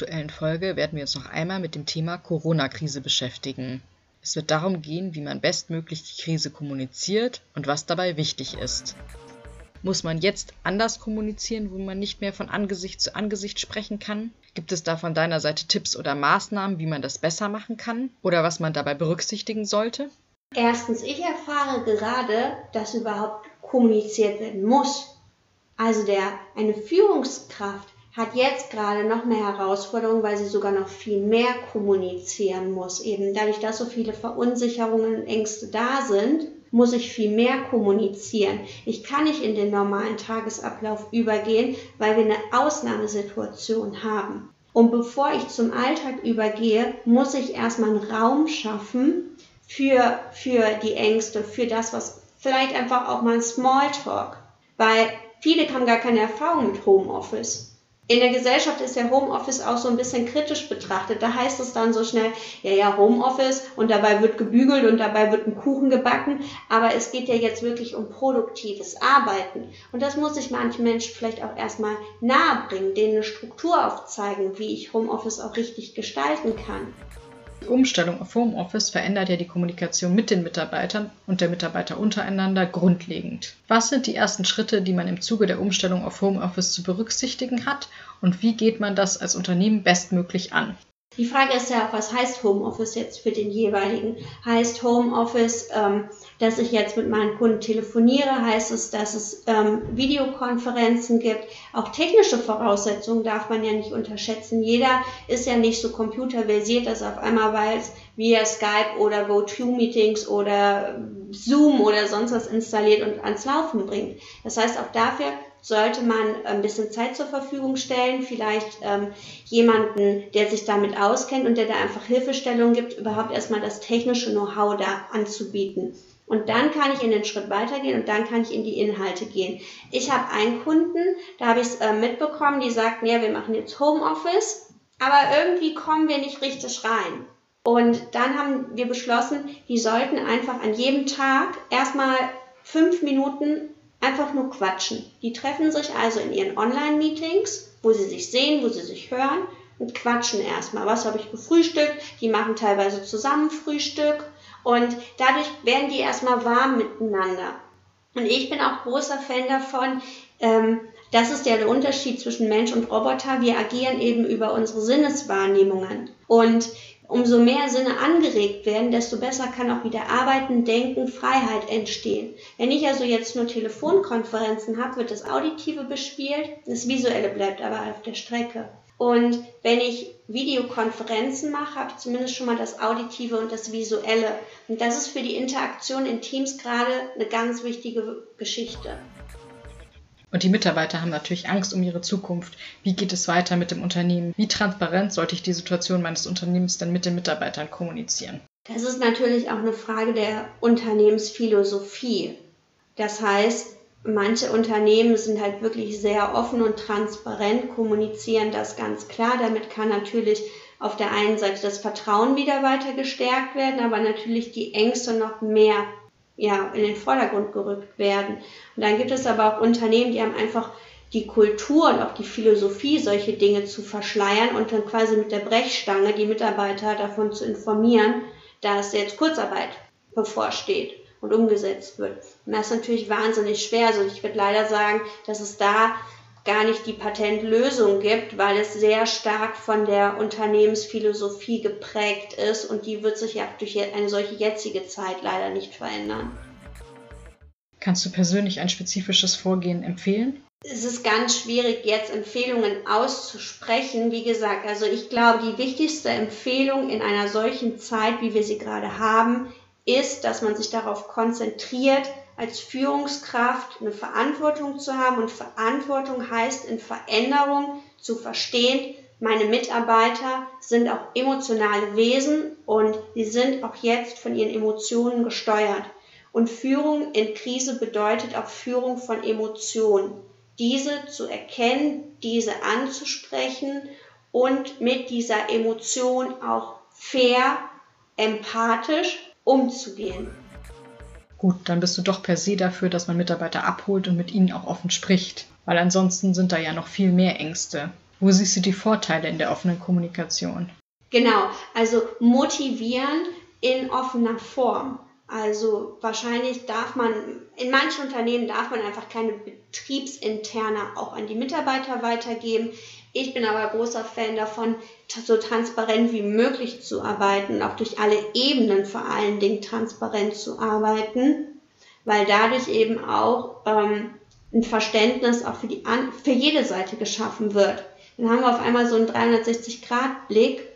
Aktuellen Folge werden wir uns noch einmal mit dem Thema Corona-Krise beschäftigen. Es wird darum gehen, wie man bestmöglich die Krise kommuniziert und was dabei wichtig ist. Muss man jetzt anders kommunizieren, wo man nicht mehr von Angesicht zu Angesicht sprechen kann? Gibt es da von deiner Seite Tipps oder Maßnahmen, wie man das besser machen kann oder was man dabei berücksichtigen sollte? Erstens, ich erfahre gerade, dass überhaupt kommuniziert werden muss. Also der eine Führungskraft hat jetzt gerade noch mehr Herausforderungen, weil sie sogar noch viel mehr kommunizieren muss. Eben dadurch, dass so viele Verunsicherungen und Ängste da sind, muss ich viel mehr kommunizieren. Ich kann nicht in den normalen Tagesablauf übergehen, weil wir eine Ausnahmesituation haben. Und bevor ich zum Alltag übergehe, muss ich erstmal einen Raum schaffen für, für die Ängste, für das, was vielleicht einfach auch mal ein Smalltalk. Weil viele haben gar keine Erfahrung mit Homeoffice in der Gesellschaft ist ja Homeoffice auch so ein bisschen kritisch betrachtet. Da heißt es dann so schnell, ja, ja, Homeoffice und dabei wird gebügelt und dabei wird ein Kuchen gebacken. Aber es geht ja jetzt wirklich um produktives Arbeiten. Und das muss ich manchen Menschen vielleicht auch erstmal nahebringen, denen eine Struktur aufzeigen, wie ich Homeoffice auch richtig gestalten kann. Die Umstellung auf Homeoffice verändert ja die Kommunikation mit den Mitarbeitern und der Mitarbeiter untereinander grundlegend. Was sind die ersten Schritte, die man im Zuge der Umstellung auf Homeoffice zu berücksichtigen hat und wie geht man das als Unternehmen bestmöglich an? Die Frage ist ja auch, was heißt Homeoffice jetzt für den jeweiligen? Heißt Homeoffice, ähm, dass ich jetzt mit meinen Kunden telefoniere? Heißt es, dass es ähm, Videokonferenzen gibt? Auch technische Voraussetzungen darf man ja nicht unterschätzen. Jeder ist ja nicht so computerversiert, dass er auf einmal weiß, wie er Skype oder GoToMeetings oder Zoom oder sonst was installiert und ans Laufen bringt. Das heißt, auch dafür sollte man ein bisschen Zeit zur Verfügung stellen, vielleicht ähm, jemanden, der sich damit auskennt und der da einfach Hilfestellung gibt, überhaupt erstmal das technische Know-how da anzubieten. Und dann kann ich in den Schritt weitergehen und dann kann ich in die Inhalte gehen. Ich habe einen Kunden, da habe ich es äh, mitbekommen, die sagten, ja, wir machen jetzt Homeoffice, aber irgendwie kommen wir nicht richtig rein. Und dann haben wir beschlossen, die sollten einfach an jedem Tag erstmal fünf Minuten einfach nur quatschen. Die treffen sich also in ihren Online-Meetings, wo sie sich sehen, wo sie sich hören und quatschen erstmal. Was habe ich gefrühstückt? Die machen teilweise zusammen Frühstück und dadurch werden die erstmal warm miteinander. Und ich bin auch großer Fan davon, ähm, das ist ja der Unterschied zwischen Mensch und Roboter. Wir agieren eben über unsere Sinneswahrnehmungen. Und umso mehr Sinne angeregt werden, desto besser kann auch wieder Arbeiten, Denken, Freiheit entstehen. Wenn ich also jetzt nur Telefonkonferenzen habe, wird das Auditive bespielt, das Visuelle bleibt aber auf der Strecke. Und wenn ich Videokonferenzen mache, habe ich zumindest schon mal das Auditive und das Visuelle. Und das ist für die Interaktion in Teams gerade eine ganz wichtige Geschichte. Und die Mitarbeiter haben natürlich Angst um ihre Zukunft. Wie geht es weiter mit dem Unternehmen? Wie transparent sollte ich die Situation meines Unternehmens denn mit den Mitarbeitern kommunizieren? Das ist natürlich auch eine Frage der Unternehmensphilosophie. Das heißt, manche Unternehmen sind halt wirklich sehr offen und transparent, kommunizieren das ganz klar. Damit kann natürlich auf der einen Seite das Vertrauen wieder weiter gestärkt werden, aber natürlich die Ängste noch mehr ja, in den Vordergrund gerückt werden. Und dann gibt es aber auch Unternehmen, die haben einfach die Kultur und auch die Philosophie, solche Dinge zu verschleiern und dann quasi mit der Brechstange die Mitarbeiter davon zu informieren, dass jetzt Kurzarbeit bevorsteht und umgesetzt wird. Und das ist natürlich wahnsinnig schwer. Also ich würde leider sagen, dass es da gar nicht die Patentlösung gibt, weil es sehr stark von der Unternehmensphilosophie geprägt ist und die wird sich ja durch eine solche jetzige Zeit leider nicht verändern. Kannst du persönlich ein spezifisches Vorgehen empfehlen? Es ist ganz schwierig, jetzt Empfehlungen auszusprechen. Wie gesagt, also ich glaube, die wichtigste Empfehlung in einer solchen Zeit, wie wir sie gerade haben, ist, dass man sich darauf konzentriert, als Führungskraft eine Verantwortung zu haben und Verantwortung heißt in Veränderung zu verstehen, meine Mitarbeiter sind auch emotionale Wesen und sie sind auch jetzt von ihren Emotionen gesteuert. Und Führung in Krise bedeutet auch Führung von Emotionen. Diese zu erkennen, diese anzusprechen und mit dieser Emotion auch fair, empathisch umzugehen. Gut, dann bist du doch per se dafür, dass man Mitarbeiter abholt und mit ihnen auch offen spricht, weil ansonsten sind da ja noch viel mehr Ängste. Wo siehst du die Vorteile in der offenen Kommunikation? Genau, also motivieren in offener Form. Also wahrscheinlich darf man, in manchen Unternehmen darf man einfach keine betriebsinterne auch an die Mitarbeiter weitergeben. Ich bin aber großer Fan davon, so transparent wie möglich zu arbeiten, auch durch alle Ebenen vor allen Dingen transparent zu arbeiten, weil dadurch eben auch ähm, ein Verständnis auch für, die, für jede Seite geschaffen wird. Dann haben wir auf einmal so einen 360-Grad-Blick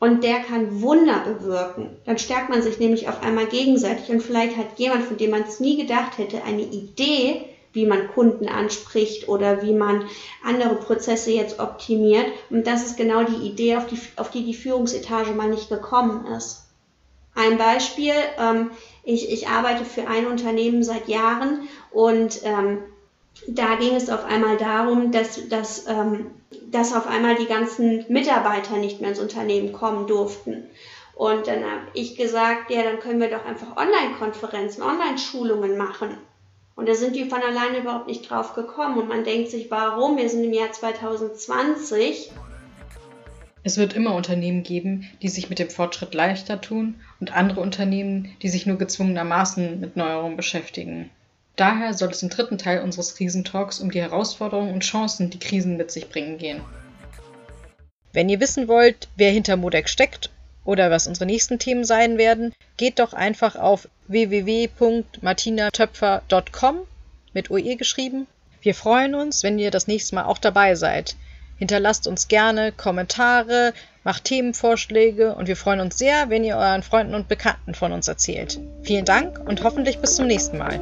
und der kann Wunder bewirken. Dann stärkt man sich nämlich auf einmal gegenseitig und vielleicht hat jemand, von dem man es nie gedacht hätte, eine Idee, wie man Kunden anspricht oder wie man andere Prozesse jetzt optimiert. Und das ist genau die Idee, auf die, auf die die Führungsetage mal nicht gekommen ist. Ein Beispiel, ähm, ich, ich arbeite für ein Unternehmen seit Jahren und ähm, da ging es auf einmal darum, dass, dass, ähm, dass auf einmal die ganzen Mitarbeiter nicht mehr ins Unternehmen kommen durften. Und dann habe ich gesagt, ja, dann können wir doch einfach Online-Konferenzen, Online-Schulungen machen. Und da sind die von alleine überhaupt nicht drauf gekommen. Und man denkt sich, warum? Wir sind im Jahr 2020. Es wird immer Unternehmen geben, die sich mit dem Fortschritt leichter tun und andere Unternehmen, die sich nur gezwungenermaßen mit Neuerungen beschäftigen. Daher soll es im dritten Teil unseres Krisentalks um die Herausforderungen und Chancen, die Krisen mit sich bringen, gehen. Wenn ihr wissen wollt, wer hinter Modec steckt oder was unsere nächsten Themen sein werden, geht doch einfach auf www.martinatöpfer.com mit OE geschrieben. Wir freuen uns, wenn ihr das nächste Mal auch dabei seid. Hinterlasst uns gerne Kommentare, macht Themenvorschläge und wir freuen uns sehr, wenn ihr euren Freunden und Bekannten von uns erzählt. Vielen Dank und hoffentlich bis zum nächsten Mal.